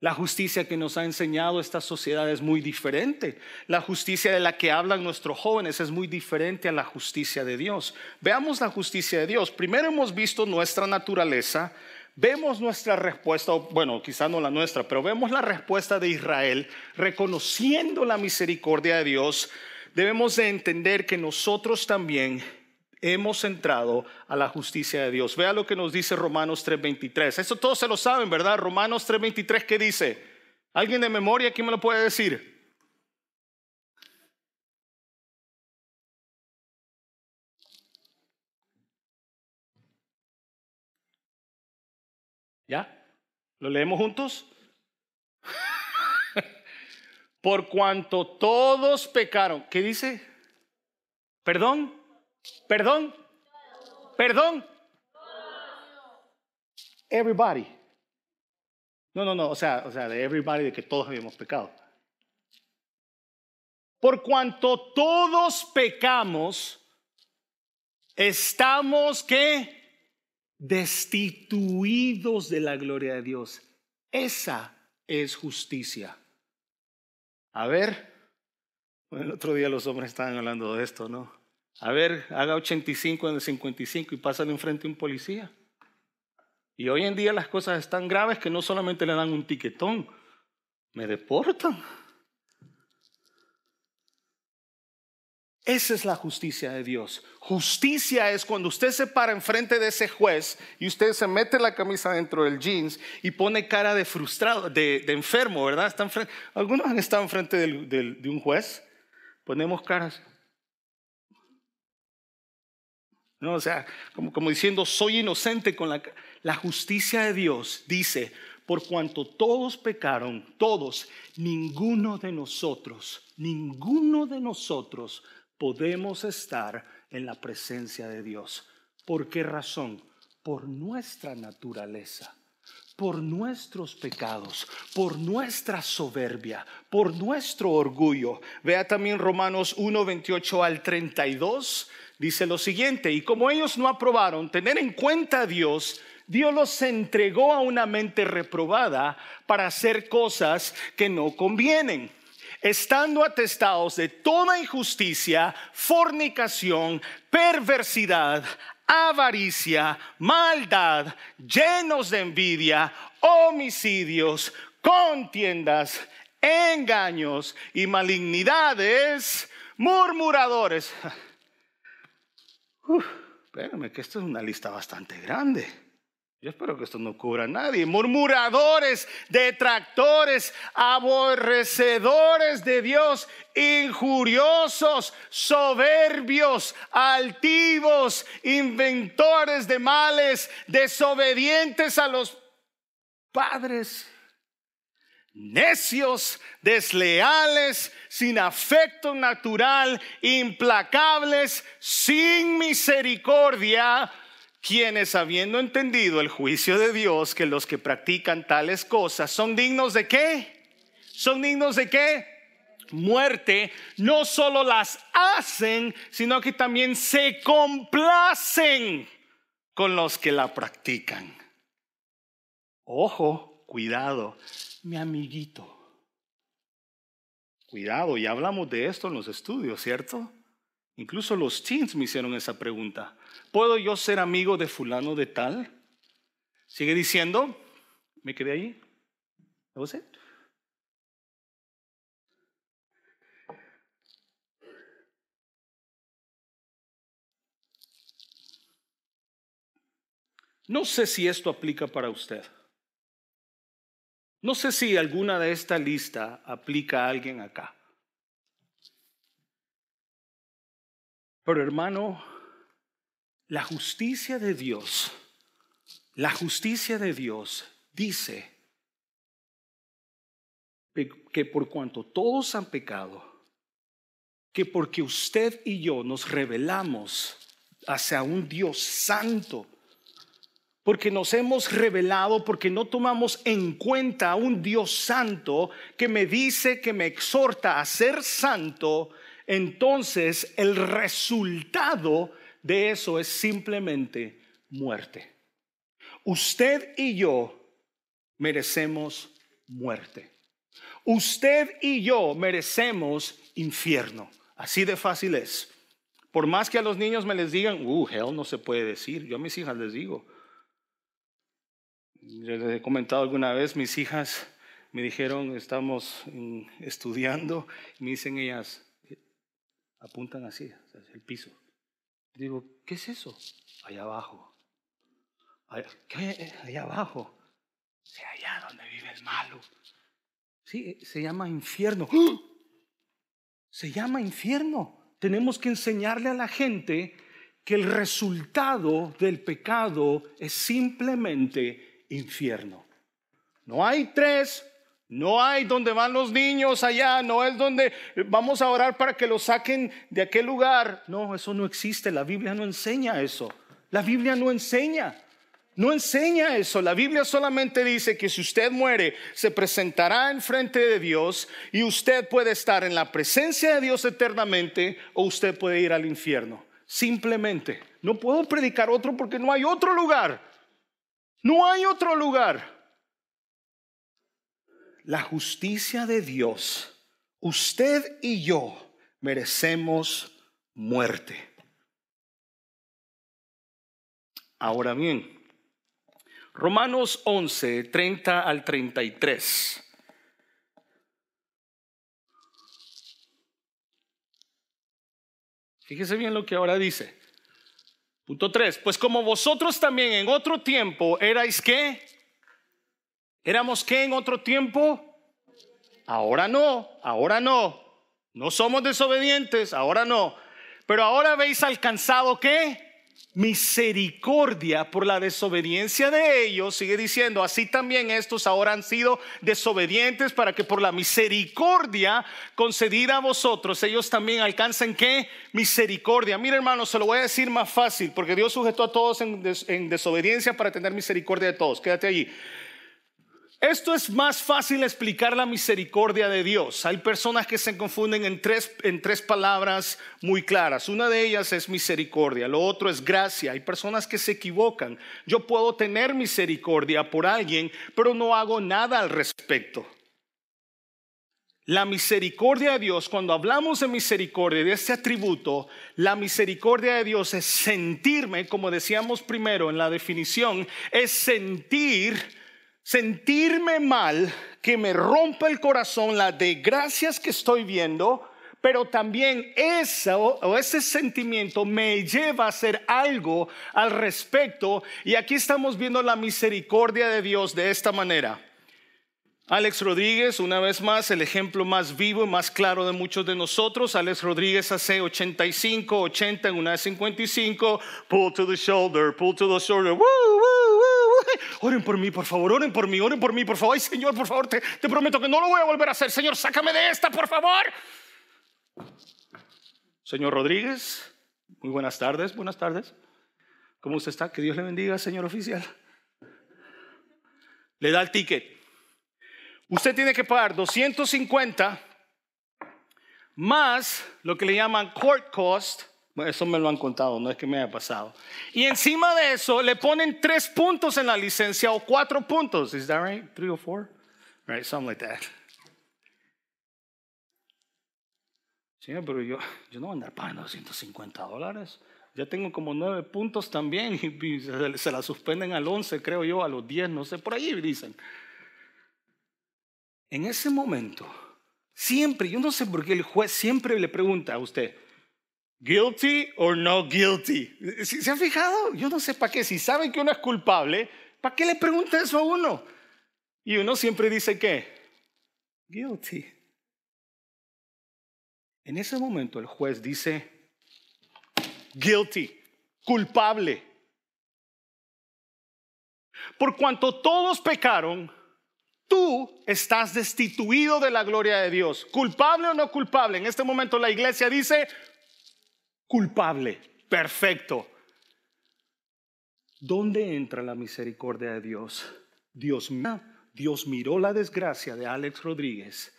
La justicia que nos ha enseñado esta sociedad es muy diferente. La justicia de la que hablan nuestros jóvenes es muy diferente a la justicia de Dios. Veamos la justicia de Dios. Primero hemos visto nuestra naturaleza, vemos nuestra respuesta, bueno, quizá no la nuestra, pero vemos la respuesta de Israel reconociendo la misericordia de Dios. Debemos de entender que nosotros también hemos entrado a la justicia de Dios. Vea lo que nos dice Romanos 3:23. Eso todos se lo saben, ¿verdad? Romanos 3:23, ¿qué dice? ¿Alguien de memoria quién me lo puede decir? ¿Ya? ¿Lo leemos juntos? *laughs* Por cuanto todos pecaron. ¿Qué dice? ¿Perdón? ¿Perdón? ¿Perdón? Everybody. No, no, no, o sea, o sea, de everybody, de que todos habíamos pecado. Por cuanto todos pecamos, estamos que destituidos de la gloria de Dios. Esa es justicia. A ver, el otro día los hombres estaban hablando de esto, ¿no? A ver, haga 85 en el 55 y pásale enfrente a un policía. Y hoy en día las cosas están graves que no solamente le dan un tiquetón, me deportan. Esa es la justicia de Dios. Justicia es cuando usted se para enfrente de ese juez y usted se mete la camisa dentro del jeans y pone cara de frustrado, de, enfermo, ¿verdad? Están Algunos han estado enfrente de un juez. Ponemos caras. No, o sea, como, como diciendo, soy inocente con la... La justicia de Dios dice, por cuanto todos pecaron, todos, ninguno de nosotros, ninguno de nosotros podemos estar en la presencia de Dios. ¿Por qué razón? Por nuestra naturaleza, por nuestros pecados, por nuestra soberbia, por nuestro orgullo. Vea también Romanos 1, 28 al 32. Dice lo siguiente, y como ellos no aprobaron tener en cuenta a Dios, Dios los entregó a una mente reprobada para hacer cosas que no convienen, estando atestados de toda injusticia, fornicación, perversidad, avaricia, maldad, llenos de envidia, homicidios, contiendas, engaños y malignidades, murmuradores. *laughs* espérame, que esto es una lista bastante grande. Yo espero que esto no cubra a nadie. Murmuradores, detractores, aborrecedores de Dios, injuriosos, soberbios, altivos, inventores de males, desobedientes a los padres, necios, desleales, sin afecto natural, implacables, sin misericordia quienes habiendo entendido el juicio de Dios, que los que practican tales cosas son dignos de qué? Son dignos de qué? Muerte, no solo las hacen, sino que también se complacen con los que la practican. Ojo, cuidado, mi amiguito. Cuidado, ya hablamos de esto en los estudios, ¿cierto? Incluso los teens me hicieron esa pregunta. ¿Puedo yo ser amigo de fulano de tal? Sigue diciendo, me quedé ahí. ¿Lo sé? No sé si esto aplica para usted. No sé si alguna de esta lista aplica a alguien acá. Pero hermano, la justicia de Dios, la justicia de Dios dice que por cuanto todos han pecado, que porque usted y yo nos rebelamos hacia un Dios santo, porque nos hemos revelado, porque no tomamos en cuenta a un Dios santo que me dice, que me exhorta a ser santo, entonces el resultado de eso es simplemente muerte. Usted y yo merecemos muerte. Usted y yo merecemos infierno. Así de fácil es. Por más que a los niños me les digan, uh, hell no se puede decir. Yo a mis hijas les digo. Yo les he comentado alguna vez, mis hijas me dijeron, estamos estudiando, me dicen ellas, apuntan así, el piso. Digo, ¿qué es eso? Allá abajo. ¿Qué? Allá abajo. Allá donde vive el malo. Sí, se llama infierno. ¡Ah! Se llama infierno. Tenemos que enseñarle a la gente que el resultado del pecado es simplemente infierno. No hay tres, no hay donde van los niños allá, no es donde vamos a orar para que los saquen de aquel lugar. No, eso no existe, la Biblia no enseña eso. La Biblia no enseña. No enseña eso. La Biblia solamente dice que si usted muere, se presentará en frente de Dios y usted puede estar en la presencia de Dios eternamente o usted puede ir al infierno. Simplemente. No puedo predicar otro porque no hay otro lugar. No hay otro lugar la justicia de Dios, usted y yo merecemos muerte. Ahora bien, Romanos 11, 30 al 33. Fíjese bien lo que ahora dice. Punto 3. Pues como vosotros también en otro tiempo erais qué? ¿Éramos qué en otro tiempo? Ahora no, ahora no. No somos desobedientes, ahora no. Pero ahora habéis alcanzado qué? misericordia por la desobediencia de ellos, sigue diciendo, así también estos ahora han sido desobedientes para que por la misericordia concedida a vosotros, ellos también alcancen qué? Misericordia. Mira hermano, se lo voy a decir más fácil, porque Dios sujetó a todos en, en desobediencia para tener misericordia de todos. Quédate allí. Esto es más fácil explicar la misericordia de Dios. Hay personas que se confunden en tres, en tres palabras muy claras. Una de ellas es misericordia, lo otro es gracia. Hay personas que se equivocan. Yo puedo tener misericordia por alguien, pero no hago nada al respecto. La misericordia de Dios, cuando hablamos de misericordia, de este atributo, la misericordia de Dios es sentirme, como decíamos primero en la definición, es sentir sentirme mal, que me rompa el corazón, las desgracias que estoy viendo, pero también eso o ese sentimiento me lleva a hacer algo al respecto. Y aquí estamos viendo la misericordia de Dios de esta manera. Alex Rodríguez, una vez más, el ejemplo más vivo y más claro de muchos de nosotros. Alex Rodríguez hace 85, 80 en una 55, pull to the shoulder, pull to the shoulder, woo, woo. Oren por mí, por favor, oren por mí, oren por mí, por favor. Ay, Señor, por favor, te, te prometo que no lo voy a volver a hacer. Señor, sácame de esta, por favor. Señor Rodríguez, muy buenas tardes, buenas tardes. ¿Cómo usted está? Que Dios le bendiga, señor oficial. Le da el ticket. Usted tiene que pagar 250 más lo que le llaman court cost eso me lo han contado, no es que me haya pasado. Y encima de eso le ponen tres puntos en la licencia o cuatro puntos. Is that right? Three or four? Right, something like that. Señor, pero yo, yo no voy a andar pagando 150 dólares. Ya tengo como nueve puntos también y se la suspenden al 11, creo yo, a los 10, no sé, por ahí dicen. En ese momento, siempre, yo no sé por qué el juez siempre le pregunta a usted, Guilty or no guilty. ¿Se han fijado? Yo no sé para qué. Si saben que uno es culpable, ¿para qué le pregunta eso a uno? Y uno siempre dice que, guilty. En ese momento el juez dice, guilty, culpable. Por cuanto todos pecaron, tú estás destituido de la gloria de Dios. Culpable o no culpable. En este momento la iglesia dice, culpable, perfecto. ¿Dónde entra la misericordia de Dios? Dios, Dios miró la desgracia de Alex Rodríguez.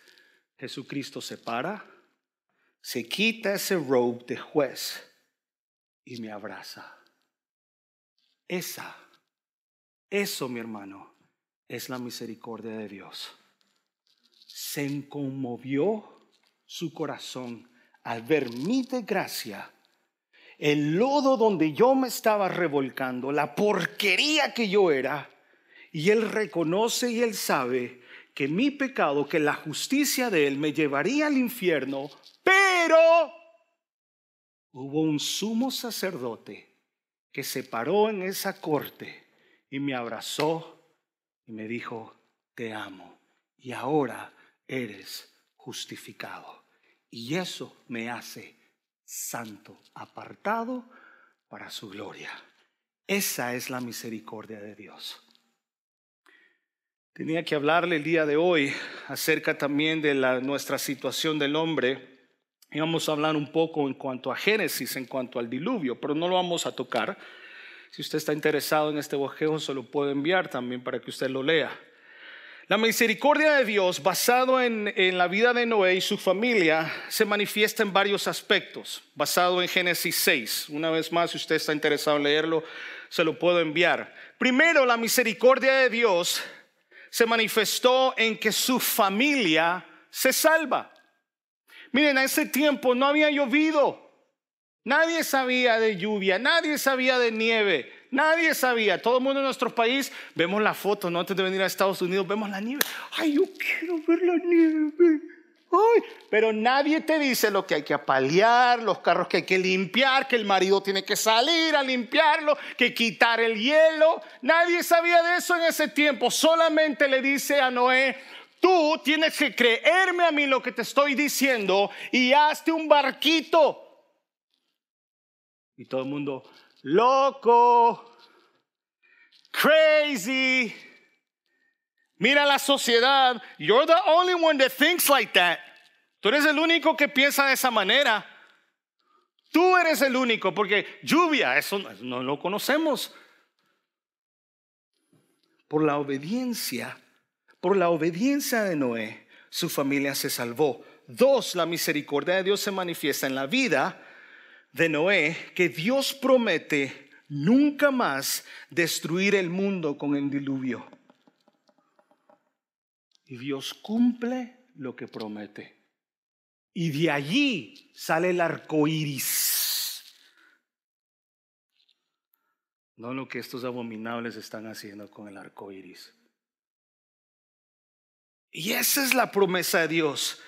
Jesucristo se para, se quita ese robe de juez y me abraza. Esa, eso mi hermano, es la misericordia de Dios. Se conmovió su corazón al ver mi desgracia el lodo donde yo me estaba revolcando, la porquería que yo era, y Él reconoce y Él sabe que mi pecado, que la justicia de Él me llevaría al infierno, pero hubo un sumo sacerdote que se paró en esa corte y me abrazó y me dijo, te amo y ahora eres justificado. Y eso me hace santo, apartado para su gloria. Esa es la misericordia de Dios. Tenía que hablarle el día de hoy acerca también de la, nuestra situación del hombre. Y vamos a hablar un poco en cuanto a Génesis, en cuanto al diluvio, pero no lo vamos a tocar. Si usted está interesado en este bosquejo, se lo puedo enviar también para que usted lo lea. La misericordia de Dios basado en, la vida de Noé y su familia se manifiesta en varios aspectos, basado en Génesis 6. Una vez más, si usted está interesado en leerlo, se lo puedo enviar. Primero, la misericordia de Dios se manifestó en que su familia se salva. Miren, a ese tiempo no había llovido. Nadie sabía de lluvia, nadie sabía de nieve, nadie sabía. Todo el mundo en nuestro país vemos la foto, ¿no? Antes de venir a Estados Unidos, vemos la nieve. Ay, yo quiero ver la nieve. pero nadie te dice lo que hay que apalear, los carros que hay que limpiar, que el marido tiene que salir a limpiarlo, que quitar el hielo. Nadie sabía de eso en ese tiempo. Solamente le dice a Noé, tú tienes que creerme a mí lo que te estoy diciendo y hazte un barquito. Y todo el mundo, loco, crazy. Mira la sociedad. You're the only one that thinks like that. Tú eres el único que piensa de esa manera. Tú eres el único, porque lluvia, eso no lo conocemos. Por la obediencia, por la obediencia de Noé, su familia se salvó. Dos, la misericordia de Dios se manifiesta en la vida de Noé, que Dios promete nunca más destruir el mundo con el diluvio. Y Dios cumple lo que promete. Y de allí sale el arco iris. No lo que estos abominables están haciendo con el arco iris. Y esa es la promesa de Dios.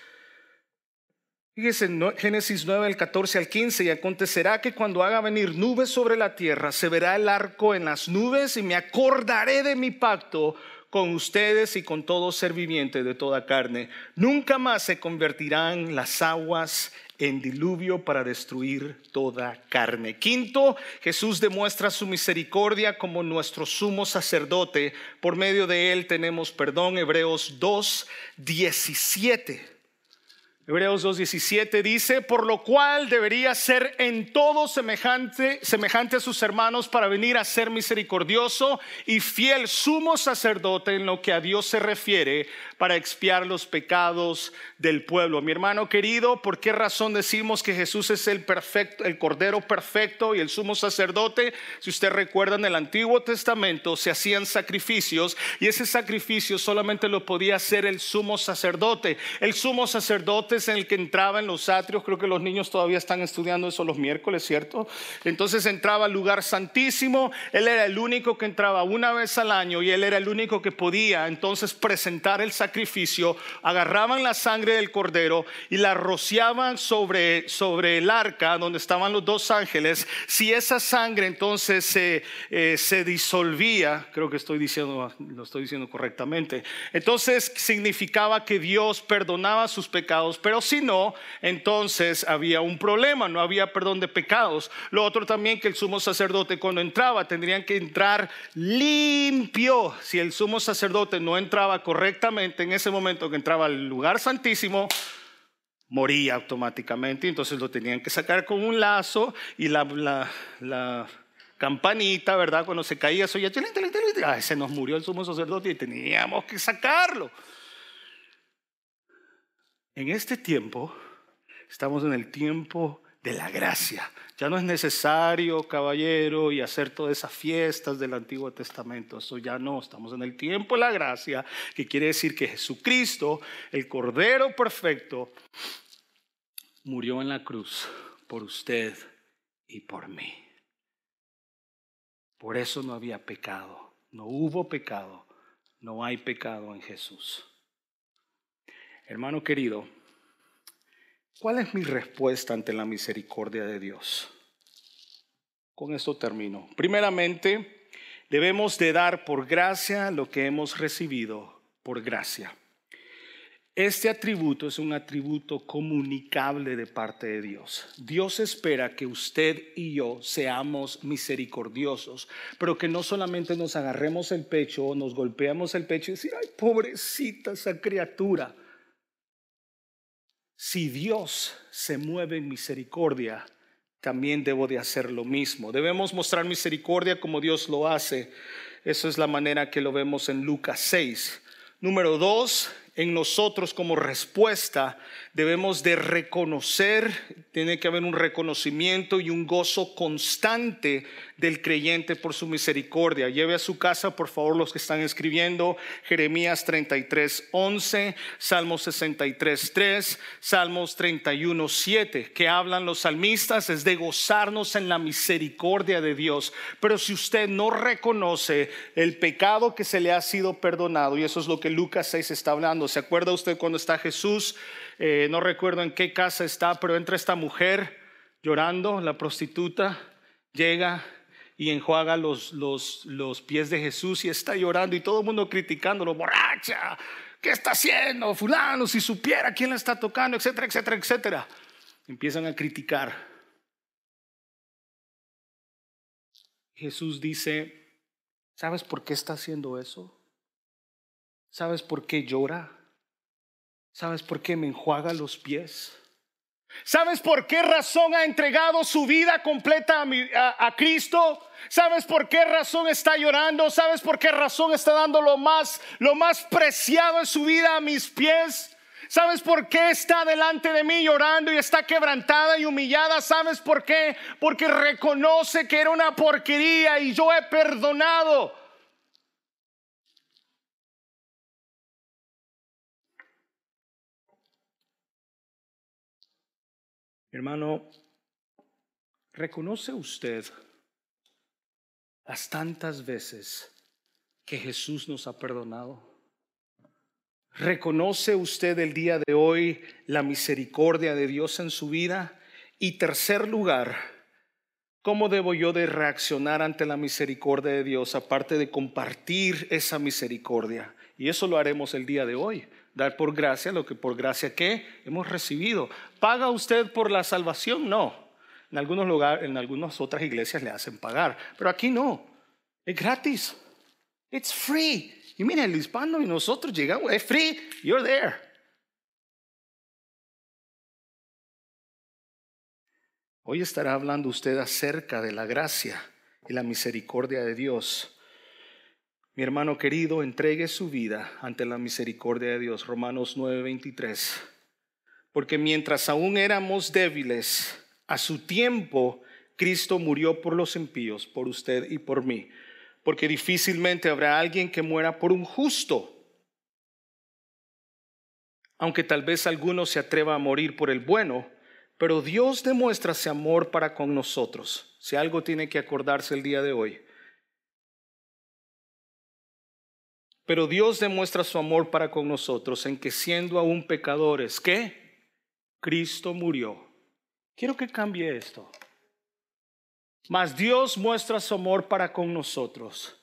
Fíjese en Génesis 9, el 14 al 15, y acontecerá que cuando haga venir nubes sobre la tierra, se verá el arco en las nubes y me acordaré de mi pacto con ustedes y con todo ser viviente de toda carne. Nunca más se convertirán las aguas en diluvio para destruir toda carne. Quinto, Jesús demuestra su misericordia como nuestro sumo sacerdote. Por medio de él tenemos perdón. Hebreos 2, 17. Hebreos 2.17 dice, por lo cual debería ser en todo semejante, semejante a sus hermanos para venir a ser misericordioso y fiel sumo sacerdote en lo que a Dios se refiere para expiar los pecados del pueblo. Mi hermano querido, ¿por qué razón decimos que Jesús es el perfecto, el cordero perfecto y el sumo sacerdote? Si usted recuerda en el Antiguo Testamento se hacían sacrificios y ese sacrificio solamente lo podía hacer el sumo sacerdote. El sumo sacerdote en el que entraba en los atrios, creo que los niños todavía están estudiando eso los miércoles, ¿cierto? Entonces entraba al lugar santísimo, él era el único que entraba una vez al año y él era el único que podía entonces presentar el sacrificio, agarraban la sangre del cordero y la rociaban sobre, sobre el arca donde estaban los dos ángeles. Si esa sangre entonces se, eh, se disolvía, creo que estoy diciendo, lo estoy diciendo correctamente, entonces significaba que Dios perdonaba sus pecados, pero si no, entonces había un problema, no había perdón de pecados. Lo otro también que el sumo sacerdote cuando entraba tendrían que entrar limpio. Si el sumo sacerdote no entraba correctamente en ese momento que entraba al lugar santísimo, moría automáticamente. Entonces lo tenían que sacar con un lazo y la, campanita, ¿verdad? Cuando se caía, eso ya, se nos murió el sumo sacerdote y teníamos que sacarlo. En este tiempo, estamos en el tiempo de la gracia. Ya no es necesario, caballero, y hacer todas esas fiestas del Antiguo Testamento. Eso ya no, estamos en el tiempo de la gracia, que quiere decir que Jesucristo, el Cordero Perfecto, murió en la cruz por usted y por mí. Por eso no había pecado, no hubo pecado, no hay pecado en Jesús. Hermano querido, ¿cuál es mi respuesta ante la misericordia de Dios? Con esto termino. Primeramente, debemos de dar por gracia lo que hemos recibido por gracia. Este atributo es un atributo comunicable de parte de Dios. Dios espera que usted y yo seamos misericordiosos, pero que no solamente nos agarremos el pecho o nos golpeamos el pecho y decir, ay, pobrecita esa criatura. Si Dios se mueve en misericordia, también debo de hacer lo mismo. Debemos mostrar misericordia como Dios lo hace. Esa es la manera que lo vemos en Lucas 6. Número dos, en nosotros como respuesta debemos de reconocer, tiene que haber un reconocimiento y un gozo constante del creyente por su misericordia. Lleve a su casa, por favor, los que están escribiendo, Jeremías 33, 11, Salmos 63, 3, Salmos 31, 7, que hablan los salmistas, es de gozarnos en la misericordia de Dios. Pero si usted no reconoce el pecado que se le ha sido perdonado, y eso es lo que Lucas 6 está hablando, ¿se acuerda usted cuando está Jesús? Eh, no recuerdo en qué casa está, pero entra esta mujer llorando, la prostituta, llega y enjuaga los, los, los pies de Jesús y está llorando y todo el mundo criticándolo, borracha, ¿qué está haciendo? Fulano, si supiera quién la está tocando, etcétera, etcétera, etcétera. Empiezan a criticar. Jesús dice, ¿sabes por qué está haciendo eso? ¿Sabes por qué llora? ¿Sabes por qué me enjuaga los pies? ¿Sabes por qué razón ha entregado su vida completa a, Cristo? ¿Sabes por qué razón está llorando? ¿Sabes por qué razón está dando lo más, lo más preciado en su vida a mis pies? ¿Sabes por qué está delante de mí llorando y está quebrantada y humillada? ¿Sabes por qué? Porque reconoce que era una porquería y yo he perdonado. Hermano, ¿reconoce usted las tantas veces que Jesús nos ha perdonado? ¿Reconoce usted el día de hoy la misericordia de Dios en su vida? Y tercer lugar, ¿cómo debo yo de reaccionar ante la misericordia de Dios aparte de compartir esa misericordia? Y eso lo haremos el día de hoy dar por gracia lo que por gracia que hemos recibido. ¿Paga usted por la salvación? No. En algunos lugares, en algunas otras iglesias le hacen pagar, pero aquí no. Es gratis. It's free. Y mira, el hispano y nosotros llegamos, es free, you're there. Hoy estará hablando usted acerca de la gracia y la misericordia de Dios. Mi hermano querido, entregue su vida ante la misericordia de Dios. Romanos 9:23. Porque mientras aún éramos débiles, a su tiempo Cristo murió por los impíos, por usted y por mí. Porque difícilmente habrá alguien que muera por un justo. Aunque tal vez alguno se atreva a morir por el bueno, pero Dios demuestra ese amor para con nosotros. Si algo tiene que acordarse el día de hoy, Pero Dios demuestra su amor para con nosotros en que siendo aún pecadores, ¿qué? Cristo murió. Quiero que cambie esto. Mas Dios muestra su amor para con nosotros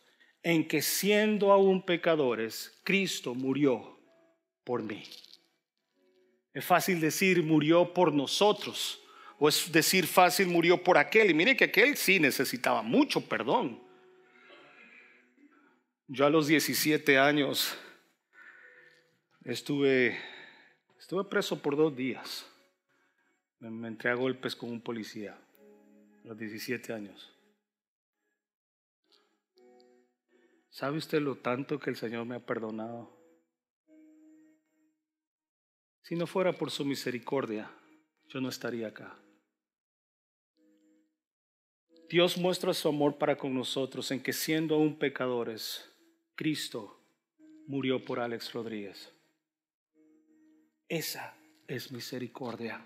en que siendo aún pecadores, Cristo murió por mí. Es fácil decir murió por nosotros, o es decir fácil murió por aquel. Y mire que aquel sí necesitaba mucho perdón. Yo a los 17 años estuve, estuve preso por dos días. Me, me entré a golpes con un policía a los 17 años. ¿Sabe usted lo tanto que el Señor me ha perdonado? Si no fuera por su misericordia, yo no estaría acá. Dios muestra su amor para con nosotros en que siendo aún pecadores, Cristo murió por Alex Rodríguez. Esa es misericordia.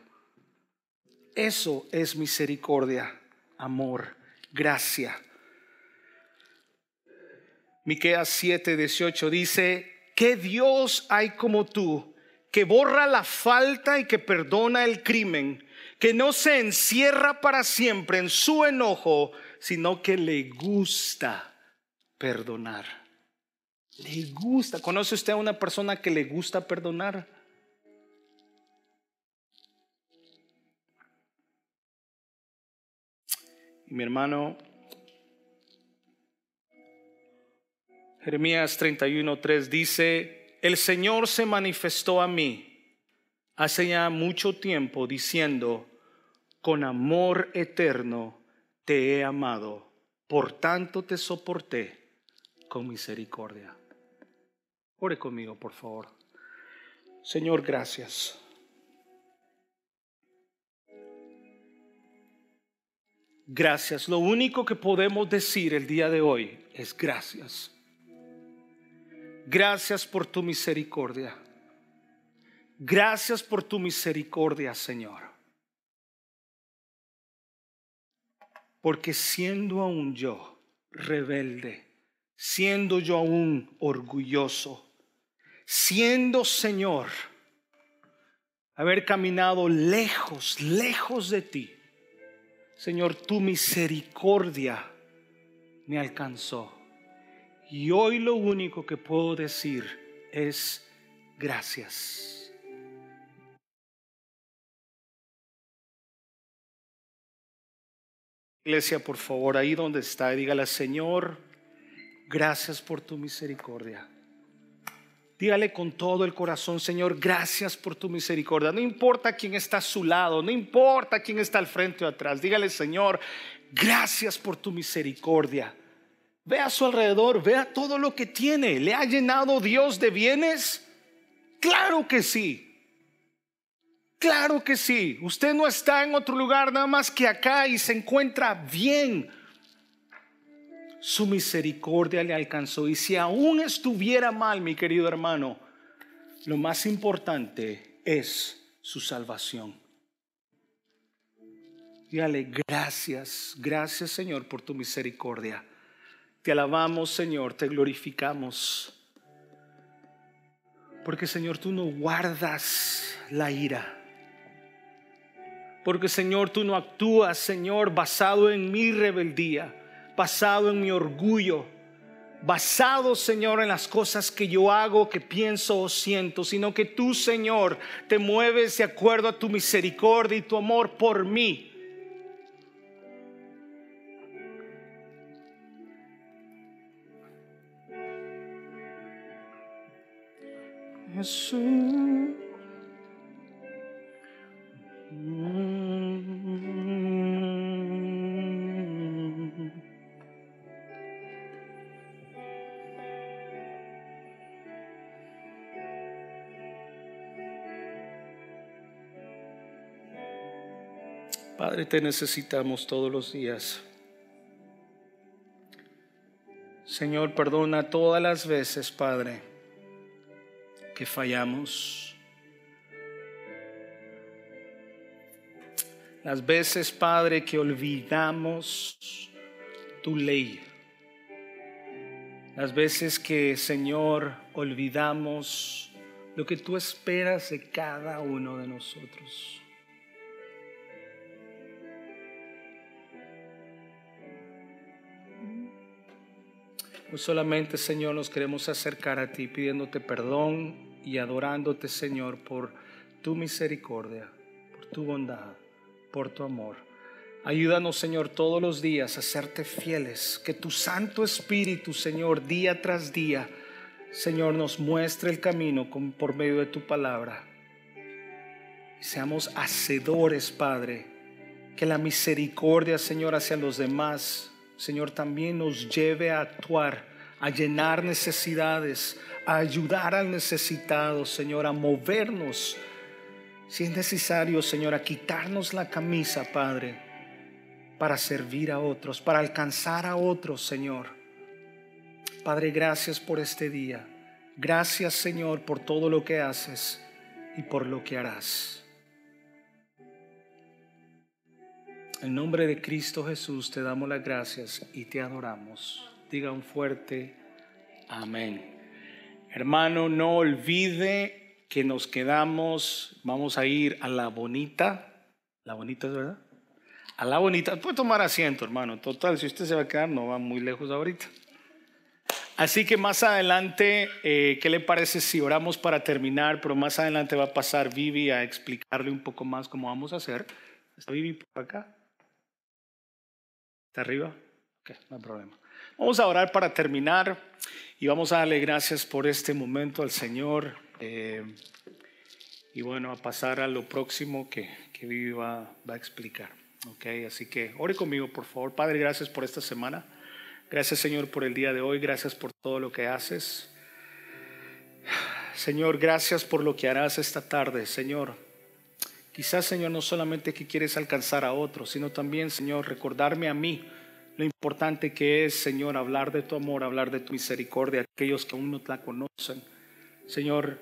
Eso es misericordia, amor, gracia. Miqueas 7, 18 dice, ¿qué Dios hay como tú que borra la falta y que perdona el crimen, que no se encierra para siempre en su enojo, sino que le gusta perdonar? Le gusta. ¿Conoce usted a una persona que le gusta perdonar? Mi hermano, Jeremías 31.3 dice, el Señor se manifestó a mí hace ya mucho tiempo diciendo, con amor eterno te he amado, por tanto te soporté con misericordia. Ore conmigo, por favor. Señor, gracias. Gracias. Lo único que podemos decir el día de hoy es gracias. Gracias por tu misericordia. Gracias por tu misericordia, Señor. Porque siendo aún yo rebelde, siendo yo aún orgulloso, siendo Señor haber caminado lejos, lejos de ti. Señor, tu misericordia me alcanzó. Y hoy lo único que puedo decir es gracias. Iglesia, por favor, ahí donde está, dígale, Señor, gracias por tu misericordia. Dígale con todo el corazón, Señor, gracias por tu misericordia. No importa quién está a su lado, no importa quién está al frente o atrás. Dígale, Señor, gracias por tu misericordia. Ve a su alrededor, vea todo lo que tiene. ¿Le ha llenado Dios de bienes? Claro que sí. Claro que sí. Usted no está en otro lugar nada más que acá y se encuentra bien su misericordia le alcanzó. Y si aún estuviera mal, mi querido hermano, lo más importante es su salvación. Dígale gracias, gracias Señor por tu misericordia. Te alabamos Señor, te glorificamos. Porque Señor, tú no guardas la ira. Porque Señor, tú no actúas, Señor, basado en mi rebeldía basado en mi orgullo, basado, Señor, en las cosas que yo hago, que pienso o siento, sino que tú, Señor, te mueves de acuerdo a tu misericordia y tu amor por mí. Jesús. Padre, te necesitamos todos los días. Señor, perdona todas las veces, Padre, que fallamos. Las veces, Padre, que olvidamos tu ley. Las veces que, Señor, olvidamos lo que tú esperas de cada uno de nosotros. Hoy solamente, Señor, nos queremos acercar a ti pidiéndote perdón y adorándote, Señor, por tu misericordia, por tu bondad, por tu amor. Ayúdanos, Señor, todos los días a serte fieles, que tu Santo Espíritu, Señor, día tras día, Señor, nos muestre el camino por medio de tu palabra. Seamos hacedores, Padre, que la misericordia, Señor, hacia los demás Señor, también nos lleve a actuar, a llenar necesidades, a ayudar al necesitado, Señor, a movernos. Si es necesario, Señor, a quitarnos la camisa, Padre, para servir a otros, para alcanzar a otros, Señor. Padre, gracias por este día. Gracias, Señor, por todo lo que haces y por lo que harás. En nombre de Cristo Jesús te damos las gracias y te adoramos. Diga un fuerte amén. Hermano, no olvide que nos quedamos, vamos a ir a la bonita. La bonita es verdad. A la bonita. Puede tomar asiento, hermano. Total, si usted se va a quedar, no va muy lejos ahorita. Así que más adelante, eh, ¿qué le parece si oramos para terminar? Pero más adelante va a pasar Vivi a explicarle un poco más cómo vamos a hacer. ¿Está Vivi por acá? ¿Está arriba? No hay problema. Vamos a orar para terminar y vamos a darle gracias por este momento al Señor. Eh, y bueno, a pasar a lo próximo que, que Vivi va, va, a explicar. Ok, así que ore conmigo, por favor. Padre, gracias por esta semana. Gracias, Señor, por el día de hoy. Gracias por todo lo que haces. Señor, gracias por lo que harás esta tarde, Señor. Quizás, Señor, no solamente que quieres alcanzar a otros, sino también, Señor, recordarme a mí lo importante que es, Señor, hablar de tu amor, hablar de tu misericordia a aquellos que aún no te la conocen. Señor,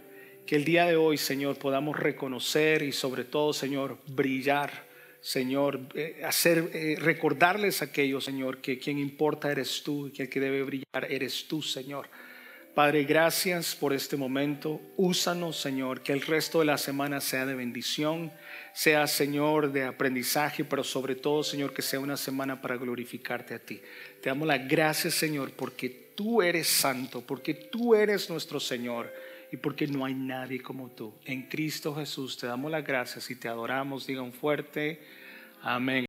que el día de hoy, Señor, podamos reconocer y sobre todo, Señor, brillar. Señor, eh, hacer, eh, recordarles a aquellos, Señor, que quien importa eres tú y que el que debe brillar eres tú, Señor. Padre, gracias por este momento. Úsanos, Señor, que el resto de la semana sea de bendición, sea, Señor, de aprendizaje, pero sobre todo, Señor, que sea una semana para glorificarte a ti. Te damos las gracias, Señor, porque tú eres santo, porque tú eres nuestro Señor y porque no hay nadie como tú. En Cristo Jesús te damos las gracias y te adoramos. Diga un fuerte amén.